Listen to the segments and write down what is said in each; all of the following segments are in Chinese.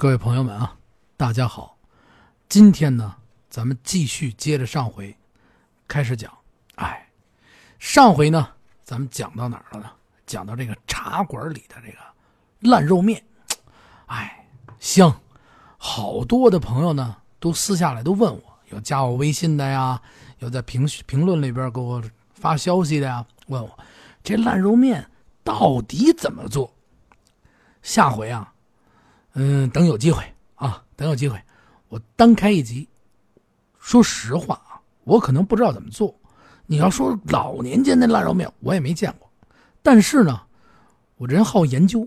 各位朋友们啊，大家好！今天呢，咱们继续接着上回开始讲。哎，上回呢，咱们讲到哪儿了呢？讲到这个茶馆里的这个烂肉面。哎，香！好多的朋友呢，都私下来都问我，有加我微信的呀，有在评评论里边给我发消息的呀，问我这烂肉面到底怎么做？下回啊。嗯，等有机会啊，等有机会，我单开一集。说实话啊，我可能不知道怎么做。你要说老年间的烂肉面，我也没见过。但是呢，我这人好研究，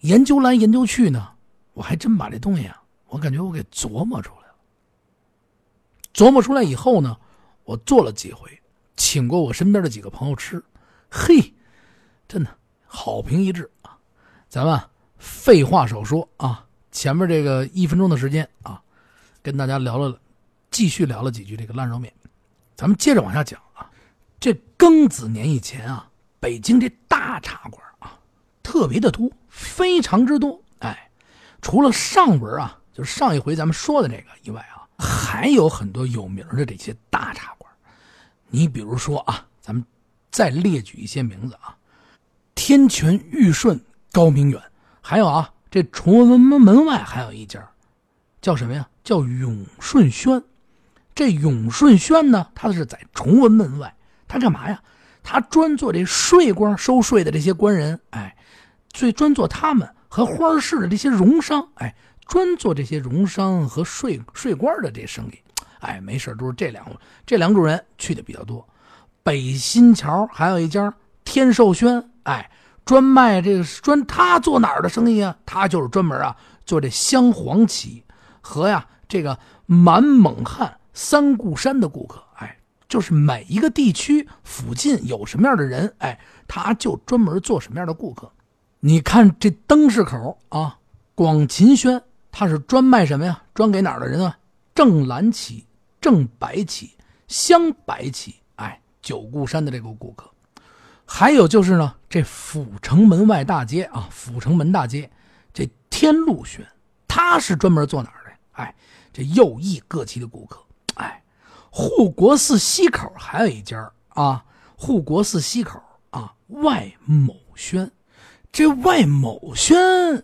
研究来研究去呢，我还真把这东西啊，我感觉我给琢磨出来了。琢磨出来以后呢，我做了几回，请过我身边的几个朋友吃，嘿，真的好评一致啊，咱们。废话少说啊，前面这个一分钟的时间啊，跟大家聊了，继续聊了几句这个烂肉面，咱们接着往下讲啊。这庚子年以前啊，北京这大茶馆啊，特别的多，非常之多。哎，除了上文啊，就是上一回咱们说的这个以外啊，还有很多有名的这些大茶馆。你比如说啊，咱们再列举一些名字啊，天泉玉顺高明远。还有啊，这崇文门门外还有一家，叫什么呀？叫永顺轩。这永顺轩呢，他是在崇文门外，他干嘛呀？他专做这税官收税的这些官人，哎，最专做他们和花市的这些荣商，哎，专做这些荣商和税税官的这生意，哎，没事都是这两这两种人去的比较多。北新桥还有一家天寿轩，哎。专卖这个专，他做哪儿的生意啊？他就是专门啊做这镶黄旗和呀这个满蒙汉三顾山的顾客。哎，就是每一个地区附近有什么样的人，哎，他就专门做什么样的顾客。你看这灯市口啊，广秦轩，他是专卖什么呀？专给哪儿的人啊？正蓝旗、正白旗、镶白旗，哎，九顾山的这个顾客。还有就是呢，这阜成门外大街啊，阜成门大街，这天禄轩，他是专门做哪儿的？哎，这右翼各旗的顾客。哎，护国寺西口还有一家啊，护国寺西口啊，外某轩，这外某轩，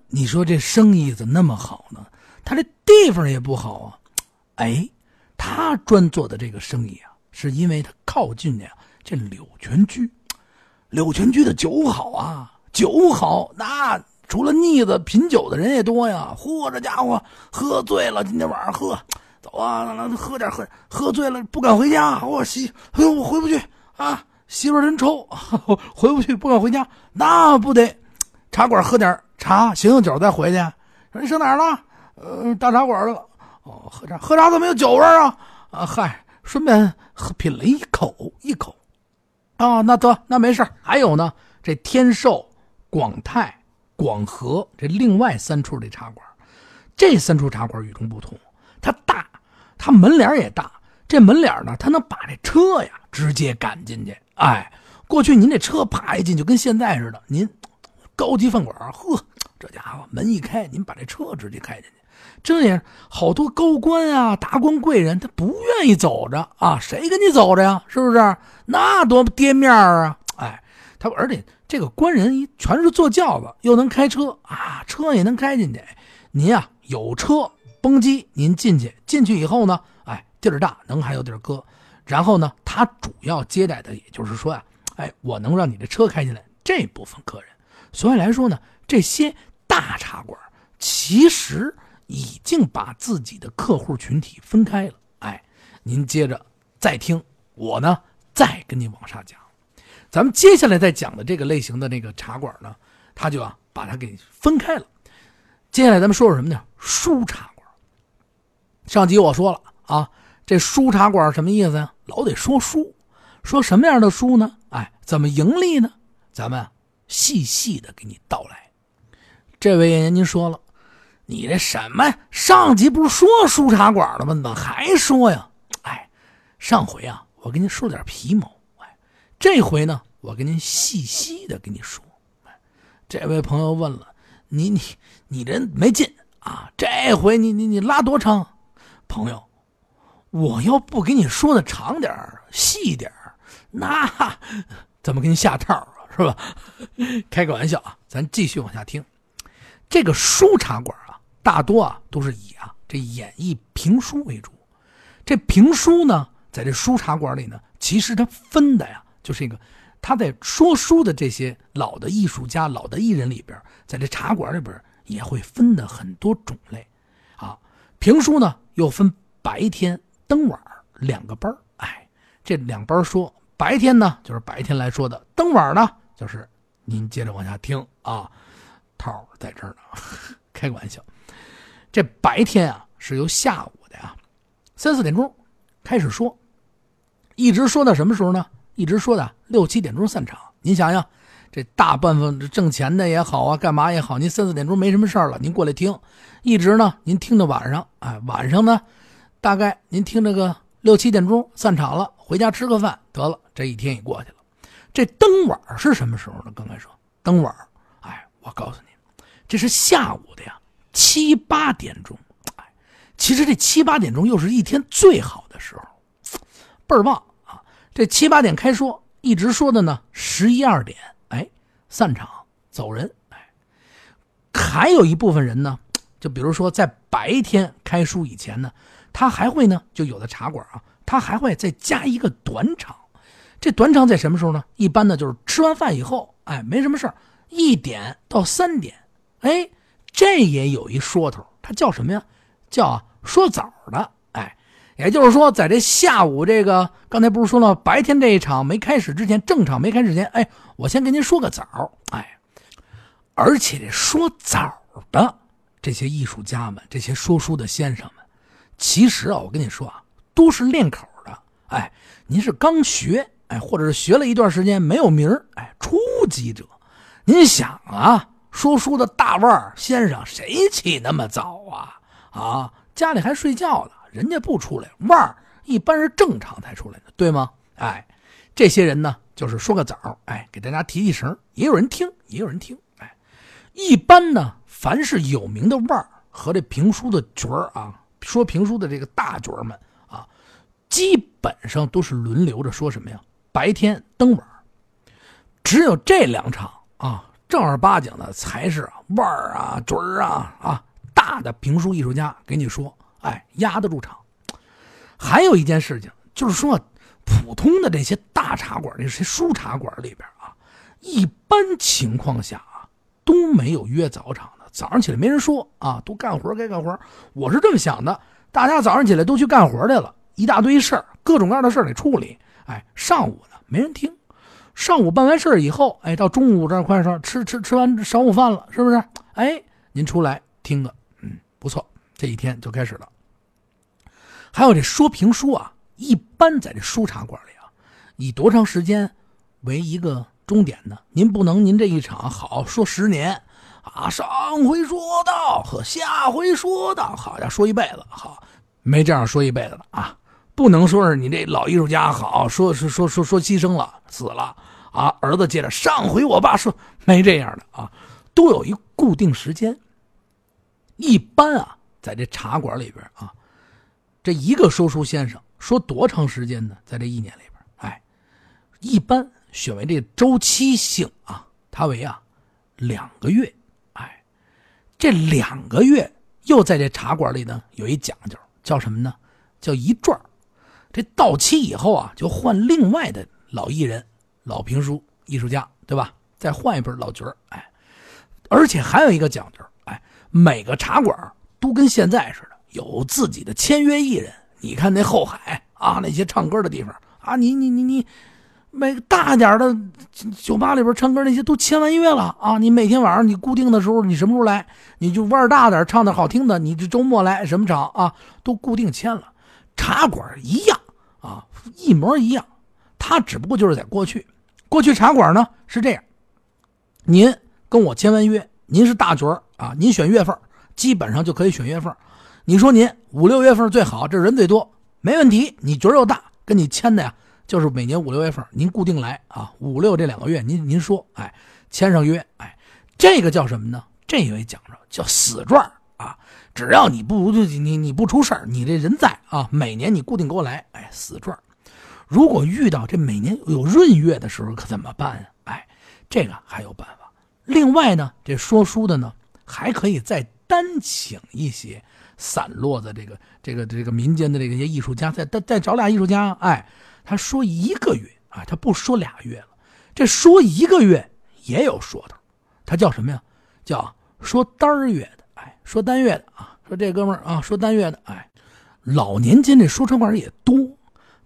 你说这生意怎么那么好呢？他这地方也不好啊。哎，他专做的这个生意啊，是因为他靠近呀这柳泉居。柳泉居的酒好啊，酒好，那除了腻子品酒的人也多呀。嚯，这家伙喝醉了，今天晚上喝，走啊，喝点喝，喝醉了不敢回家。我媳，哎呦，我回不去啊，媳妇真抽，回不去，不敢回家。那不得茶馆喝点茶，醒醒酒再回去。说你上哪儿了？呃，大茶馆了。哦，喝茶，喝茶怎么有酒味啊？啊，嗨，顺便喝品了一口，一口。啊，那得那没事还有呢，这天寿、广泰、广和这另外三处这茶馆，这三处茶馆与众不同，它大，它门脸也大。这门脸呢，它能把这车呀直接赶进去。哎，过去您这车啪一进，就跟现在似的。您高级饭馆，呵，这家伙门一开，您把这车直接开进去。这也好多高官啊、达官贵人，他不愿意走着啊，谁跟你走着呀？是不是？那多跌面啊！哎，他而且这个官人一全是坐轿子，又能开车啊，车也能开进去。您啊有车蹦机，您进去，进去以后呢，哎，地儿大，能还有地儿搁。然后呢，他主要接待的，也就是说呀，哎，我能让你的车开进来这部分客人。所以来说呢，这些大茶馆其实。已经把自己的客户群体分开了。哎，您接着再听我呢，再跟您往下讲。咱们接下来再讲的这个类型的那个茶馆呢，他就啊把它给分开了。接下来咱们说说什么呢？书茶馆。上集我说了啊，这书茶馆什么意思呀？老得说书，说什么样的书呢？哎，怎么盈利呢？咱们细细的给你道来。这位演员，您说了。你这什么？上集不是说书茶馆了吗？怎么还说呀？哎，上回啊，我跟您说点皮毛。哎，这回呢，我跟您细细的跟你说。这位朋友问了，你你你这没劲啊，这回你你你拉多长？朋友，我要不给你说的长点细点那怎么给你下套啊？是吧？开个玩笑啊，咱继续往下听。这个书茶馆，大多啊都是以啊这演绎评书为主。这评书呢，在这书茶馆里呢，其实它分的呀，就是一个他在说书的这些老的艺术家、老的艺人里边，在这茶馆里边也会分的很多种类。啊，评书呢又分白天、灯晚两个班哎，这两班说，白天呢就是白天来说的，灯晚呢就是您接着往下听啊。套在这儿呢，开个玩笑。这白天啊是由下午的呀三四点钟开始说，一直说到什么时候呢？一直说的六七点钟散场。您想想，这大半分挣钱的也好啊，干嘛也好，您三四点钟没什么事了，您过来听，一直呢您听到晚上，哎，晚上呢大概您听这个六七点钟散场了，回家吃个饭得了，这一天也过去了。这灯晚是什么时候呢？刚才说灯晚，哎，我告诉你。这是下午的呀，七八点钟，哎，其实这七八点钟又是一天最好的时候，倍儿棒啊！这七八点开说，一直说的呢，十一二点，哎，散场走人，哎，还有一部分人呢，就比如说在白天开书以前呢，他还会呢，就有的茶馆啊，他还会再加一个短场，这短场在什么时候呢？一般呢就是吃完饭以后，哎，没什么事一点到三点。哎，这也有一说头，它叫什么呀？叫说早的。哎，也就是说，在这下午这个，刚才不是说了，白天这一场没开始之前，正场没开始之前，哎，我先跟您说个早。哎，而且这说早的这些艺术家们，这些说书的先生们，其实啊，我跟你说啊，都是练口的。哎，您是刚学，哎，或者是学了一段时间没有名哎，初级者。您想啊。说书的大腕儿先生，谁起那么早啊？啊，家里还睡觉呢，人家不出来。腕儿一般是正常才出来的，对吗？哎，这些人呢，就是说个早，哎，给大家提提神，也有人听，也有人听。哎，一般呢，凡是有名的腕儿和这评书的角儿啊，说评书的这个大角儿们啊，基本上都是轮流着说什么呀？白天登晚，只有这两场啊。正儿八经的才是腕儿啊、嘴儿啊啊，大的评书艺术家给你说，哎，压得住场。还有一件事情，就是说，普通的这些大茶馆、这些书茶馆里边啊，一般情况下啊，都没有约早场的。早上起来没人说啊，都干活该干活。我是这么想的，大家早上起来都去干活去了，一大堆事儿，各种各样的事儿得处理。哎，上午呢没人听。上午办完事以后，哎，到中午这快上吃吃吃完晌午饭了，是不是？哎，您出来听个，嗯，不错，这一天就开始了。还有这说评书啊，一般在这书茶馆里啊，以多长时间为一个终点呢？您不能您这一场好说十年啊，上回说到和下回说到，好家伙，说一辈子，好，没这样说一辈子的啊，不能说是你这老艺术家好说说说说说牺牲了死了。啊，儿子接着上回我爸说没这样的啊，都有一固定时间。一般啊，在这茶馆里边啊，这一个说书先生说多长时间呢？在这一年里边，哎，一般选为这周期性啊，它为啊两个月。哎，这两个月又在这茶馆里呢有一讲究，叫什么呢？叫一转这到期以后啊，就换另外的老艺人。老评书艺术家，对吧？再换一本老角儿，哎，而且还有一个讲究，哎，每个茶馆都跟现在似的，有自己的签约艺人。你看那后海啊，那些唱歌的地方啊，你你你你，每个大点的酒吧里边唱歌那些都签完约了啊。你每天晚上你固定的时候，你什么时候来，你就腕大点，唱的好听的，你这周末来什么场啊，都固定签了。茶馆一样啊，一模一样，他只不过就是在过去。过去茶馆呢是这样，您跟我签完约，您是大角啊，您选月份基本上就可以选月份你说您五六月份最好，这人最多，没问题。你角又大，跟你签的呀，就是每年五六月份您固定来啊，五六这两个月您您说，哎，签上约，哎，这个叫什么呢？这有一讲究叫死状啊，只要你不你你你不出事儿，你这人在啊，每年你固定给我来，哎，死状。如果遇到这每年有闰月的时候，可怎么办呀？哎，这个还有办法。另外呢，这说书的呢，还可以再单请一些散落的这个这个这个民间的这些艺术家，再再再找俩艺术家，哎，他说一个月啊，他不说俩月了，这说一个月也有说头，他叫什么呀？叫说单月的，哎，说单月的啊，说这哥们儿啊，说单月的，哎，老年间这说唱馆也多，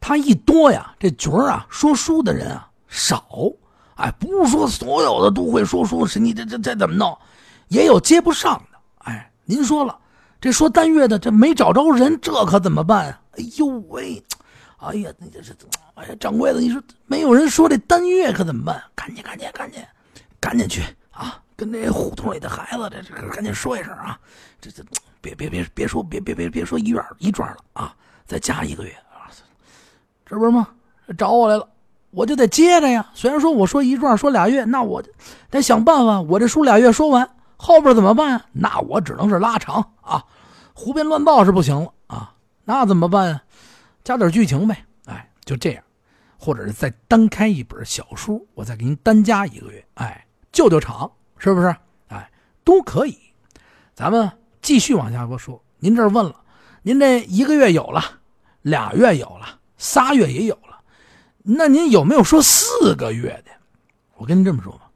他一多呀，这角儿啊，说书的人啊少，哎，不是说所有的都会说书，是你这这这怎么弄？也有接不上的，哎，您说了，这说单月的这没找着人，这可怎么办啊？哎呦喂，哎呀，你这是，哎呀，掌柜的，你说没有人说这单月可怎么办？赶紧赶紧赶紧，赶紧去啊！跟那胡同里的孩子，这这赶紧说一声啊！这这别别别别说别别别别说一院一转了啊！再加一个月！这不是吗？找我来了，我就得接着呀。虽然说我说一转说俩月，那我得想办法。我这书俩月说完，后边怎么办？那我只能是拉长啊，胡编乱造是不行了啊！那怎么办？加点剧情呗。哎，就这样，或者是再单开一本小书，我再给您单加一个月。哎，救救场。是不是？哎，都可以。咱们继续往下说。您这问了，您这一个月有了，俩月有了，仨月也有了，那您有没有说四个月的？我跟您这么说吧，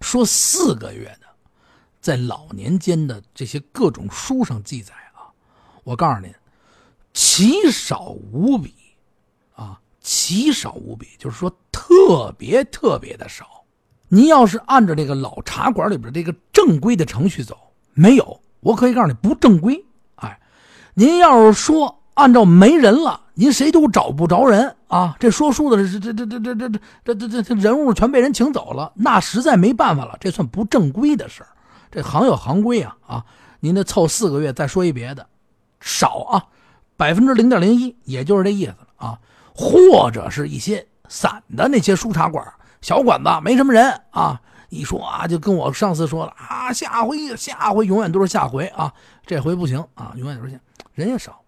说四个月的，在老年间的这些各种书上记载啊，我告诉您，奇少无比啊，奇少无比，就是说特别特别的少。您要是按照这个老茶馆里边这个正规的程序走，没有，我可以告诉你不正规。哎，您要是说按照没人了，您谁都找不着人啊。这说书的这这这这这这这这这人物全被人请走了，那实在没办法了，这算不正规的事儿。这行有行规啊啊！您得凑四个月再说一别的，少啊，百分之零点零一，也就是这意思了啊。或者是一些散的那些书茶馆。小馆子没什么人啊，一说啊，就跟我上次说了啊，下回下回永远都是下回啊，这回不行啊，永远都是下，人也少。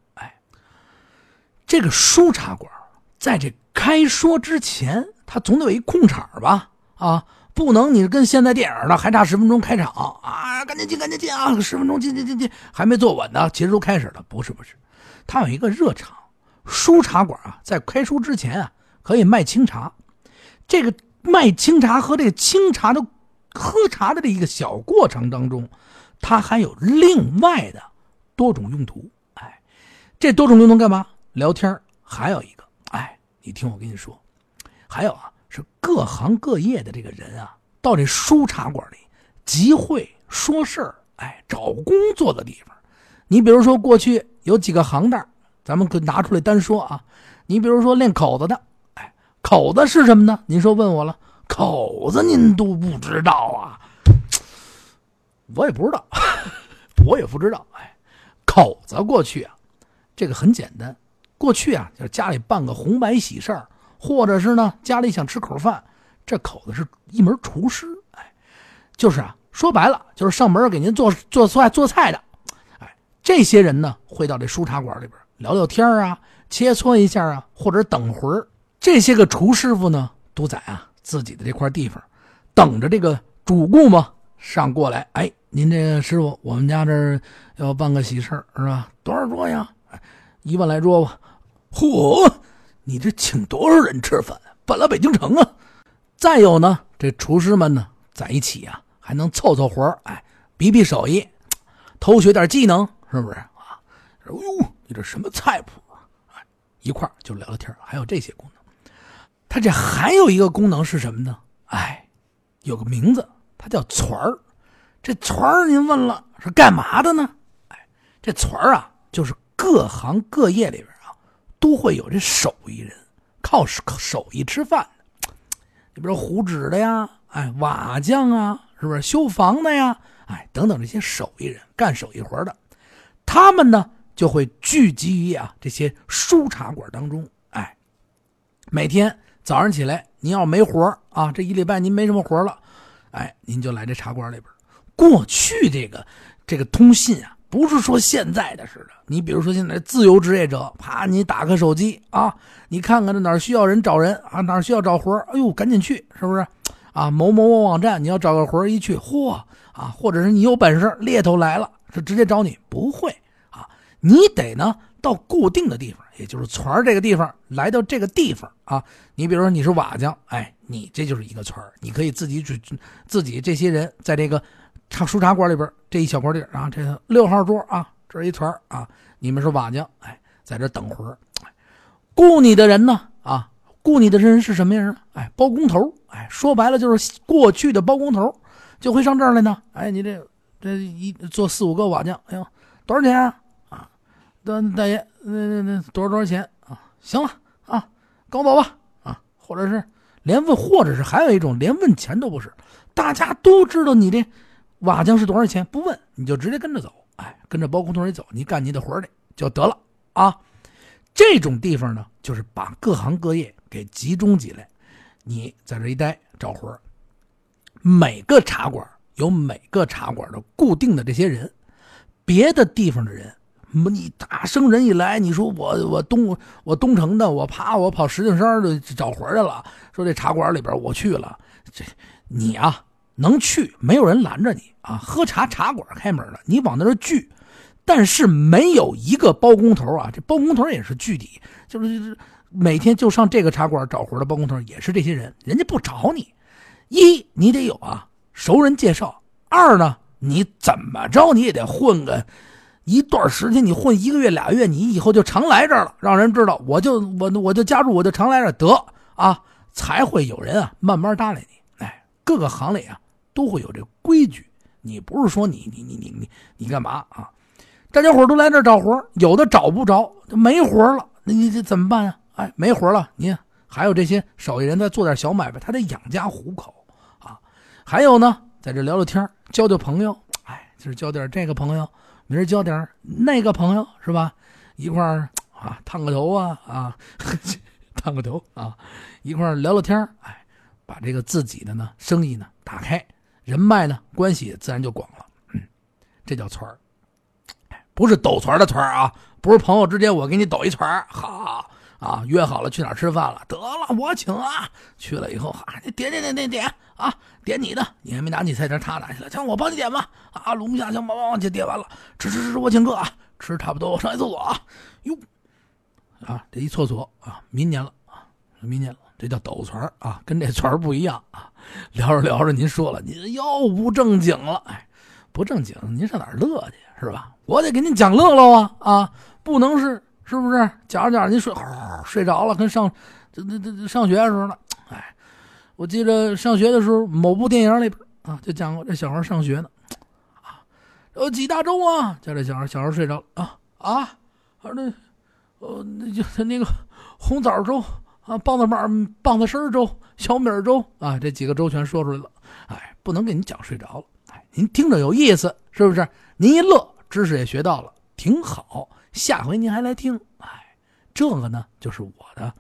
这个书茶馆在这开说之前，它总得有一空场吧？啊，不能你跟现在电影的还差十分钟开场啊，赶紧进，赶紧进啊，十分钟进进进进，还没坐稳呢，其实都开始了。不是不是，他有一个热场，书茶馆啊，在开书之前啊，可以卖清茶，这个。卖清茶和这个清茶的喝茶的这一个小过程当中，它还有另外的多种用途。哎，这多种用途干嘛？聊天还有一个，哎，你听我跟你说，还有啊，是各行各业的这个人啊，到这书茶馆里集会说事儿，哎，找工作的地方。你比如说，过去有几个行当，咱们可拿出来单说啊。你比如说练口子的。哎口子是什么呢？您说问我了，口子您都不知道啊？我也不知道，我也不知道。哎，口子过去啊，这个很简单。过去啊，就是家里办个红白喜事儿，或者是呢家里想吃口饭，这口子是一门厨师。哎，就是啊，说白了就是上门给您做做菜做菜的。哎，这些人呢会到这书茶馆里边聊聊天啊，切磋一下啊，或者等会儿。这些个厨师傅呢，都在啊自己的这块地方，等着这个主顾嘛上过来。哎，您这个师傅，我们家这要办个喜事是吧？多少桌呀？一万来桌吧。嚯，你这请多少人吃饭？搬了北京城啊！再有呢，这厨师们呢在一起啊，还能凑凑活哎，比比手艺，偷学点技能，是不是啊？哎呦，你这什么菜谱？啊，一块就聊聊天还有这些功能。它这还有一个功能是什么呢？哎，有个名字，它叫船儿。这船儿您问了是干嘛的呢？哎，这船儿啊，就是各行各业里边啊，都会有这手艺人，靠手艺吃饭的。你比如糊纸的呀，哎，瓦匠啊，是不是修房的呀？哎，等等这些手艺人干手艺活的，他们呢就会聚集于啊这些书茶馆当中。哎，每天。早上起来，您要没活啊，这一礼拜您没什么活了，哎，您就来这茶馆里边。过去这个这个通信啊，不是说现在的似的。你比如说现在自由职业者，啪，你打开手机啊，你看看这哪需要人找人啊，哪需要找活哎呦，赶紧去，是不是？啊，某某某网站，你要找个活一去，嚯啊，或者是你有本事，猎头来了，是直接找你，不会啊，你得呢到固定的地方，也就是村这个地方，来到这个地方啊，你比如说你是瓦匠，哎，你这就是一个村你可以自己去，自己这些人在这个茶书茶馆里边这一小块地啊，这六号桌啊，这是一团啊，你们是瓦匠，哎，在这等活雇你的人呢啊。雇你的人是什么人呢？哎，包工头。哎，说白了就是过去的包工头，就会上这儿来呢。哎，你这这一做四五个瓦匠，哎呦，多少钱啊？啊，大大爷，那那那多少多少钱啊？行了啊，跟我走吧啊。或者是连问，或者是还有一种连问钱都不是，大家都知道你这瓦匠是多少钱，不问你就直接跟着走。哎，跟着包工头一走，你干你的活去就得了啊。这种地方呢，就是把各行各业。给集中起来，你在这一待找活每个茶馆有每个茶馆的固定的这些人，别的地方的人，你大生人一来，你说我 我东我东城的，我啪我跑石景山的找活去了。说这茶馆里边我去了，这你啊能去，没有人拦着你啊。喝茶茶馆开门了，你往那儿聚，但是没有一个包工头啊，这包工头也是具体，就是。每天就上这个茶馆找活的包工头也是这些人，人家不找你。一，你得有啊熟人介绍；二呢，你怎么着你也得混个一段时间，你混一个月俩月，你以后就常来这儿了，让人知道我就我我就加入，我就常来这儿得啊，才会有人啊慢慢搭理你。哎，各个行里啊都会有这规矩，你不是说你你你你你你干嘛啊？大家伙都来这找活，有的找不着，没活了，那你这怎么办呀？哎，没活了，你还有这些手艺人在做点小买卖，他得养家糊口啊。还有呢，在这聊聊天，交交朋友。哎，今儿交点这个朋友，明儿交点那个朋友，是吧？一块儿啊，烫个头啊啊，烫个头啊，一块儿聊聊天。哎，把这个自己的呢生意呢打开，人脉呢关系自然就广了。嗯，这叫串儿，不是抖串的串啊，不是朋友之间我给你抖一串好。啊，约好了去哪儿吃饭了？得了，我请啊！去了以后，哈，你点点点点点啊，点你的，你还没拿你菜单，他拿去了，行，我帮你点吧。啊，龙虾香，帮帮就点完了，吃吃吃，我请客啊，吃差不多，我上一厕所啊。哟，啊，这一厕所啊，明年了啊，明年了，这叫抖串啊，跟这串不一样啊。聊着聊着，您说了，您又不正经了，哎，不正经，您上哪儿乐去是吧？我得给您讲乐乐啊啊，不能是。是不是讲着讲着您睡，睡着了，跟上这这这上学的时候呢？哎，我记得上学的时候，某部电影里边啊，就讲过这小孩上学呢，啊，有几大粥啊？叫这小孩，小孩睡着了啊啊，那呃那就那个红枣粥啊，棒子面棒子身粥，小米粥啊，这几个粥全说出来了。哎，不能给您讲睡着了，哎，您听着有意思，是不是？您一乐，知识也学到了，挺好。下回您还来听，哎，这个呢就是我的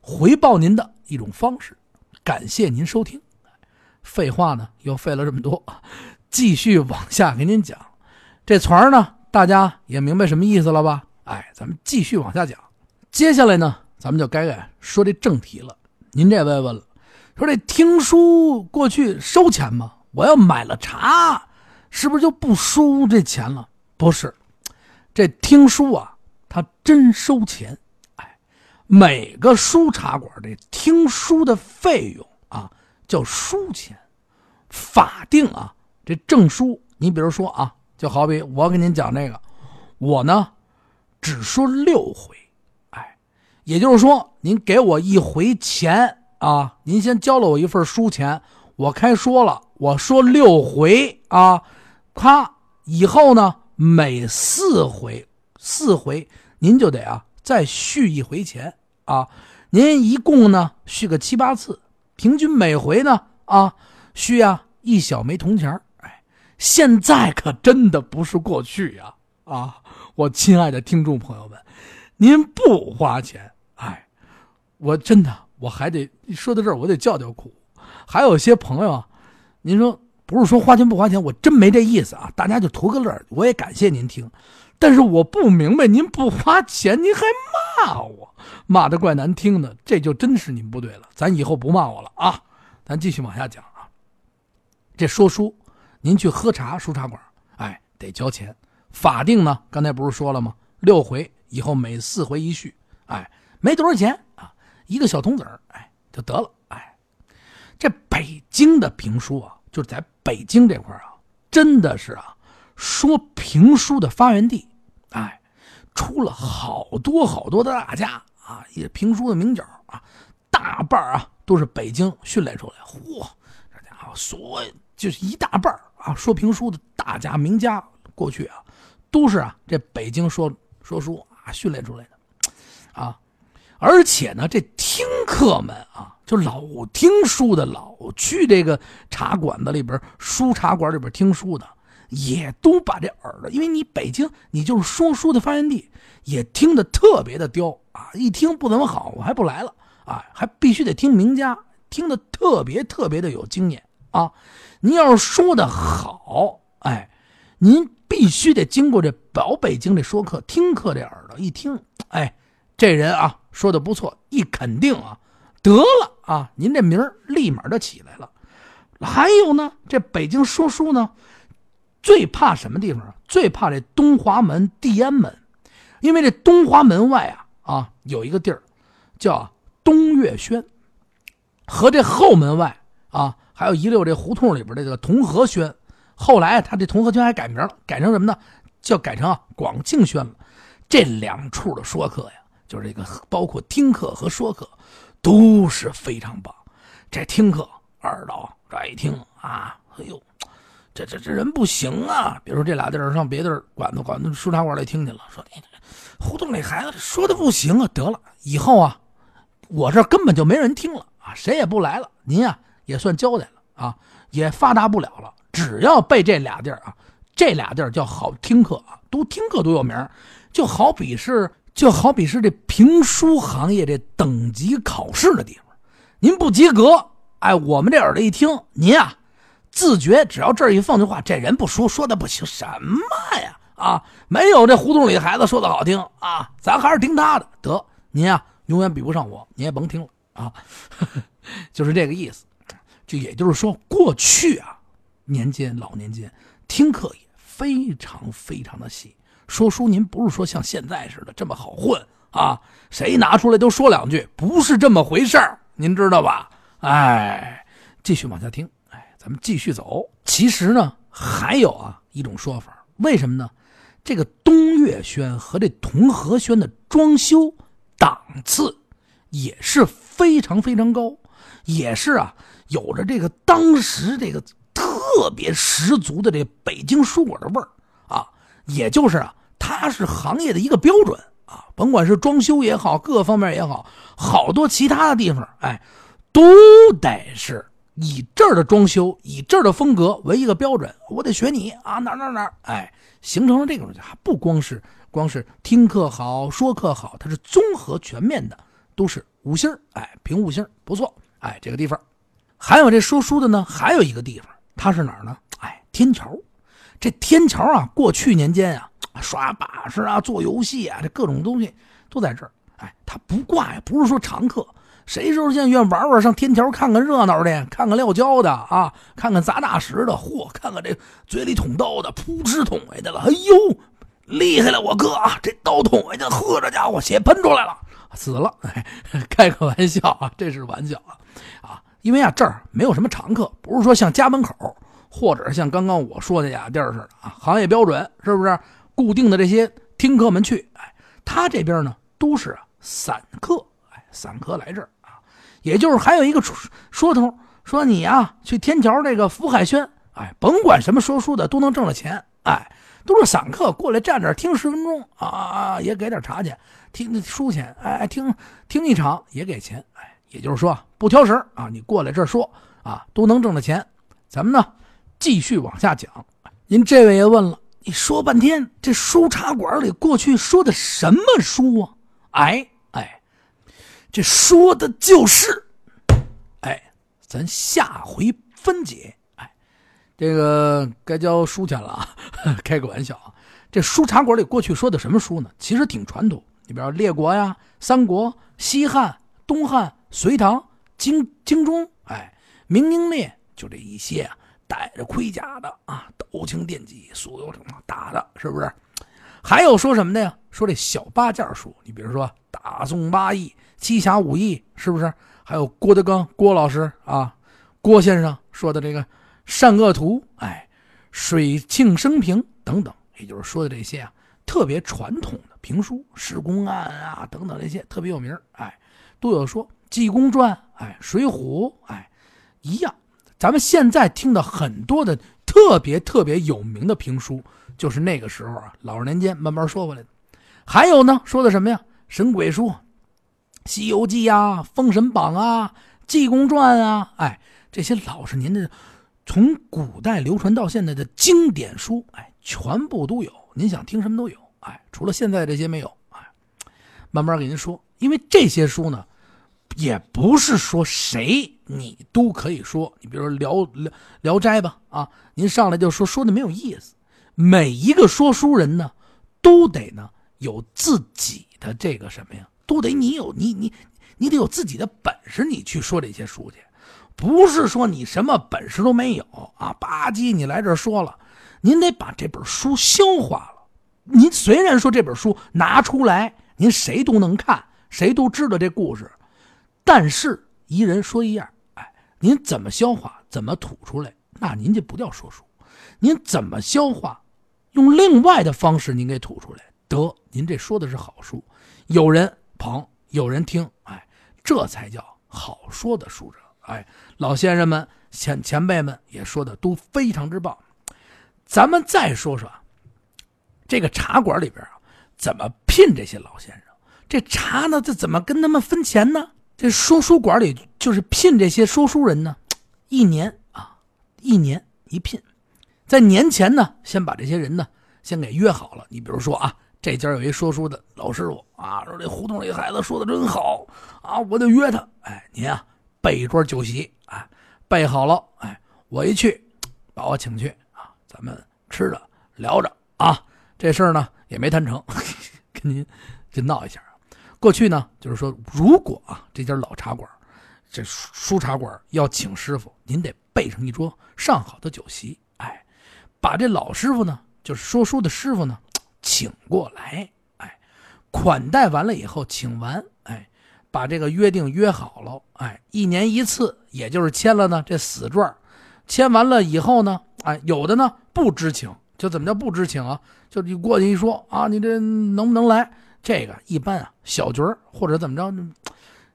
回报您的一种方式，感谢您收听。废话呢又费了这么多，继续往下给您讲。这船呢，大家也明白什么意思了吧？哎，咱们继续往下讲。接下来呢，咱们就该说这正题了。您这位问了，说这听书过去收钱吗？我要买了茶，是不是就不收这钱了？不是。这听书啊，他真收钱，哎，每个书茶馆这听书的费用啊，叫书钱，法定啊，这证书，你比如说啊，就好比我给您讲这个，我呢只说六回，哎，也就是说，您给我一回钱啊，您先交了我一份书钱，我开说了，我说六回啊，咔，以后呢。每四回，四回您就得啊再续一回钱啊，您一共呢续个七八次，平均每回呢啊需要一小枚铜钱哎，现在可真的不是过去呀啊！我亲爱的听众朋友们，您不花钱哎，我真的我还得说到这儿，我得叫叫苦。还有些朋友啊，您说。不是说花钱不花钱，我真没这意思啊！大家就图个乐，我也感谢您听。但是我不明白，您不花钱，您还骂我，骂的怪难听的，这就真是您不对了。咱以后不骂我了啊！咱继续往下讲啊。这说书，您去喝茶，书茶馆，哎，得交钱。法定呢，刚才不是说了吗？六回以后每四回一续，哎，没多少钱，一个小铜子儿，哎，就得了。哎，这北京的评书啊，就是在北京这块啊，真的是啊，说评书的发源地。哎，出了好多好多的大家啊，也评书的名角啊，大半啊都是北京训练出来。嚯，这家伙所就是一大半啊，说评书的大家名家，过去啊都是啊这北京说说书啊训练出来的啊。而且呢，这听客们啊，就老听书的，老去这个茶馆子里边、书茶馆里边听书的。也都把这耳朵，因为你北京，你就是说书的发源地，也听得特别的刁啊！一听不怎么好，我还不来了啊！还必须得听名家，听得特别特别的有经验啊！您要是说的好，哎，您必须得经过这老北京这说客听客这耳朵一听，哎，这人啊说的不错，一肯定啊，得了啊，您这名立马就起来了。还有呢，这北京说书呢。最怕什么地方啊？最怕这东华门、地安门，因为这东华门外啊啊有一个地儿，叫东岳轩，和这后门外啊还有一溜这胡同里边这个同和轩。后来他这同和轩还改名了，改成什么呢？叫改成广庆轩了。这两处的说客呀，就是这个包括听课和说课，都是非常棒。这听课二老这一听啊，哎呦。这这这人不行啊！比如说这俩地儿上别地儿馆子馆子书茶馆里听去了，说你胡同里孩子说的不行啊！得了，以后啊，我这根本就没人听了啊，谁也不来了。您呀也算交代了啊，也发达不了了。只要被这俩地儿啊，这俩地儿叫好听课啊，都听课都有名就好比是就好比是这评书行业这等级考试的地方，您不及格，哎，我们这耳朵一听，您啊。自觉，只要这儿一放句话，这人不说说的不行，什么呀？啊，没有这胡同里的孩子说的好听啊，咱还是听他的。得，您啊，永远比不上我，您也甭听了啊，就是这个意思。就也就是说，过去啊，年间老年间听课也非常非常的细。说书，您不是说像现在似的这么好混啊？谁拿出来都说两句，不是这么回事儿，您知道吧？哎，继续往下听。哎咱们继续走。其实呢，还有啊一种说法，为什么呢？这个东岳轩和这同和轩的装修档次也是非常非常高，也是啊有着这个当时这个特别十足的这北京书馆的味儿。也就是啊，它是行业的一个标准啊，甭管是装修也好，各方面也好，好多其他的地方，哎，都得是。以这儿的装修，以这儿的风格为一个标准，我得学你啊，哪哪哪，哎，形成了这种，还不光是光是听课好，说课好，它是综合全面的，都是五星哎，评五星不错，哎，这个地方，还有这说书的呢，还有一个地方，它是哪儿呢？哎，天桥，这天桥啊，过去年间啊，耍把式啊，做游戏啊，这各种东西都在这儿，哎，他不挂呀，不是说常客。谁时候现在愿玩玩，上天桥看看热闹的，看看撂跤的啊，看看砸大石的，嚯，看看这嘴里捅刀的，噗嗤捅回去了，哎呦，厉害了，我哥啊，这刀捅回去，呵，这家伙血喷出来了，死了，开个玩笑啊，这是玩笑啊，啊，因为啊这儿没有什么常客，不是说像家门口，或者像刚刚我说那俩地儿似的啊，行业标准是不是固定的这些听客们去？哎，他这边呢都是散客。哎散客来这儿啊，也就是还有一个说说头，说你啊去天桥这个福海轩，哎，甭管什么说书的都能挣了钱，哎，都是散客过来站这儿听十分钟啊，也给点茶钱，听书钱，哎，听听一场也给钱，哎，也就是说不挑食啊，你过来这儿说啊都能挣了钱。咱们呢继续往下讲，您这位也问了，你说半天这书茶馆里过去说的什么书啊？哎哎。这说的就是，哎，咱下回分解。哎，这个该交书钱了啊！开个玩笑啊！这书茶馆里过去说的什么书呢？其实挺传统。你比如列国呀、三国、西汉、东汉、隋唐、京京中，哎，明英烈，就这一些啊，带着盔甲的啊，斗青电戟、所有什么打的，是不是？还有说什么的呀？说这小八件书，你比如说大宋八义、七侠五义，是不是？还有郭德纲郭老师啊，郭先生说的这个。善恶图，哎，水庆生平等等，也就是说的这些啊，特别传统的评书，施公案啊等等这些特别有名，哎，都有说济公传，哎，水浒，哎，一样。咱们现在听的很多的特别特别有名的评书，就是那个时候啊，老人年间慢慢说过来的。还有呢，说的什么呀？神鬼书，《西游记》啊，《封神榜》啊，《济公传》啊，哎，这些老是您的。从古代流传到现在的经典书，哎，全部都有。您想听什么都有，哎，除了现在这些没有，哎，慢慢给您说。因为这些书呢，也不是说谁你都可以说。你比如说《聊聊聊斋》吧，啊，您上来就说说的没有意思。每一个说书人呢，都得呢有自己的这个什么呀，都得你有你你你得有自己的本事，你去说这些书去。不是说你什么本事都没有啊，吧唧你来这说了，您得把这本书消化了。您虽然说这本书拿出来，您谁都能看，谁都知道这故事，但是一人说一样，您怎么消化，怎么吐出来，那您就不叫说书。您怎么消化，用另外的方式您给吐出来，得，您这说的是好书，有人捧，有人听，哎，这才叫好说的书者。哎，老先生们、前前辈们也说的都非常之棒。咱们再说说这个茶馆里边啊，怎么聘这些老先生？这茶呢，这怎么跟他们分钱呢？这说书馆里就是聘这些说书人呢，一年啊，一年一聘，在年前呢，先把这些人呢，先给约好了。你比如说啊，这家有一说书的老师傅啊，说这胡同里孩子说的真好啊，我就约他。哎，您啊。备一桌酒席啊，备好了，哎，我一去，把我请去啊，咱们吃着聊着啊，这事儿呢也没谈成，跟您就闹一下。过去呢，就是说，如果啊这家老茶馆，这书茶馆要请师傅，您得备上一桌上好的酒席，哎，把这老师傅呢，就是说书的师傅呢，请过来，哎，款待完了以后，请完，哎。把这个约定约好了，哎，一年一次，也就是签了呢这死状，签完了以后呢，哎，有的呢不知情，就怎么叫不知情啊？就你过去一说啊，你这能不能来？这个一般啊，小角或者怎么着，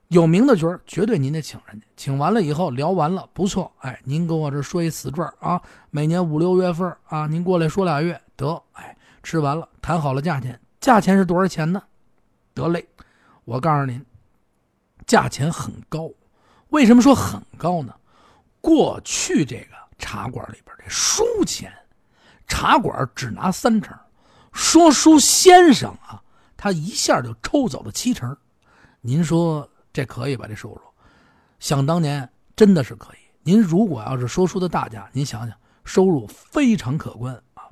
有名的角绝对您得请人家。请完了以后聊完了，不错，哎，您跟我这说一死状啊，每年五六月份啊，您过来说俩月得，哎，吃完了谈好了价钱，价钱是多少钱呢？得嘞，我告诉您。价钱很高，为什么说很高呢？过去这个茶馆里边这书钱，茶馆只拿三成，说书先生啊，他一下就抽走了七成。您说这可以吧？这收入，想当年真的是可以。您如果要是说书的大家，您想想，收入非常可观啊。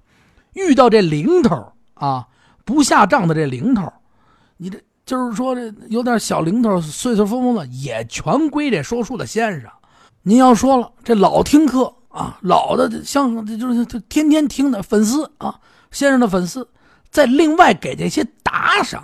遇到这零头啊，不下账的这零头，你这。就是说，这有点小零头、碎碎风风的，也全归这说书的先生。您要说了，这老听课啊，老的像就是天天听的粉丝啊，先生的粉丝，再另外给这些打赏，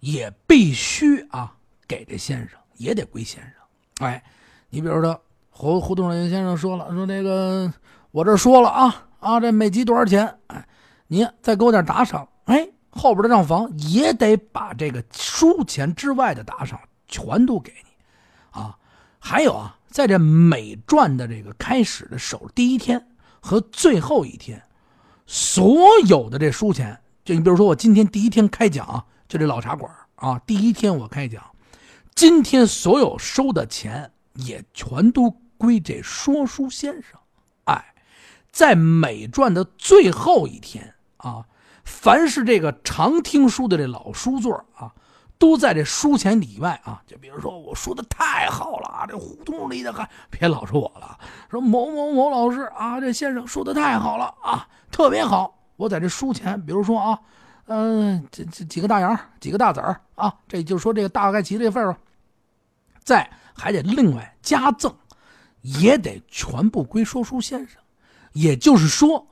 也必须啊给这先生，也得归先生。哎，你比如说胡胡同人先生说了，说那个我这说了啊啊，这每集多少钱？哎，您再给我点打赏，哎。后边的账房也得把这个书钱之外的打赏全都给你，啊，还有啊，在这每赚的这个开始的首第一天和最后一天，所有的这书钱，就你比如说我今天第一天开讲，就这老茶馆啊，第一天我开讲，今天所有收的钱也全都归这说书先生，哎，在每转的最后一天啊。凡是这个常听书的这老书座啊，都在这书钱里外啊。就比如说我说的太好了啊，这胡同里的还别老说我了，说某某某老师啊，这先生说的太好了啊，特别好。我在这书前，比如说啊，嗯，这这几个大洋，几个大子儿啊，这就是说这个大概齐这份儿，再还得另外加赠，也得全部归说书先生。也就是说，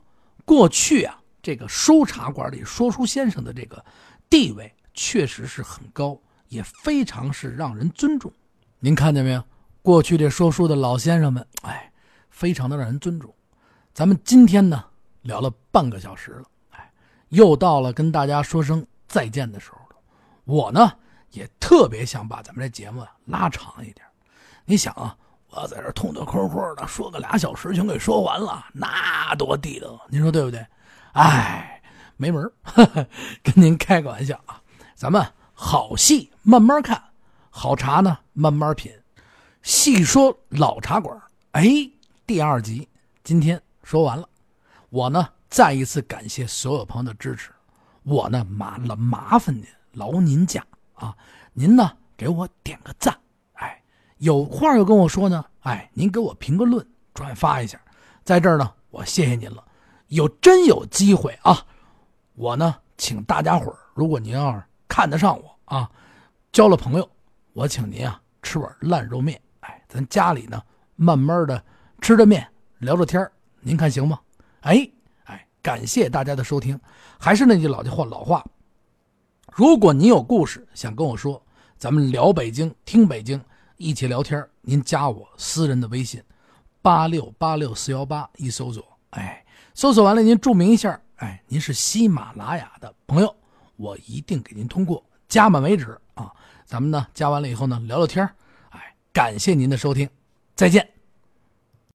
过去啊，这个收茶馆里说书先生的这个地位确实是很高，也非常是让人尊重。您看见没有？过去这说书的老先生们，哎，非常的让人尊重。咱们今天呢？聊了半个小时了，哎，又到了跟大家说声再见的时候了。我呢也特别想把咱们这节目拉长一点。你想啊，我要在这痛痛快快的说个俩小时全给说完了，那多地道，您说对不对？哎，没门 跟您开个玩笑啊。咱们好戏慢慢看，好茶呢慢慢品。细说老茶馆，哎，第二集今天说完了。我呢，再一次感谢所有朋友的支持。我呢，麻了麻烦您，劳您驾啊！您呢，给我点个赞，哎，有话要跟我说呢，哎，您给我评个论，转发一下，在这儿呢，我谢谢您了。有真有机会啊，我呢，请大家伙儿，如果您要是看得上我啊，交了朋友，我请您啊吃碗烂肉面，哎，咱家里呢，慢慢的吃着面，聊着天您看行吗？哎哎，感谢大家的收听，还是那句老话老话。如果您有故事想跟我说，咱们聊北京，听北京，一起聊天。您加我私人的微信，八六八六四幺八，一搜索，哎，搜索完了您注明一下，哎，您是喜马拉雅的朋友，我一定给您通过，加满为止啊。咱们呢加完了以后呢聊聊天，哎，感谢您的收听，再见。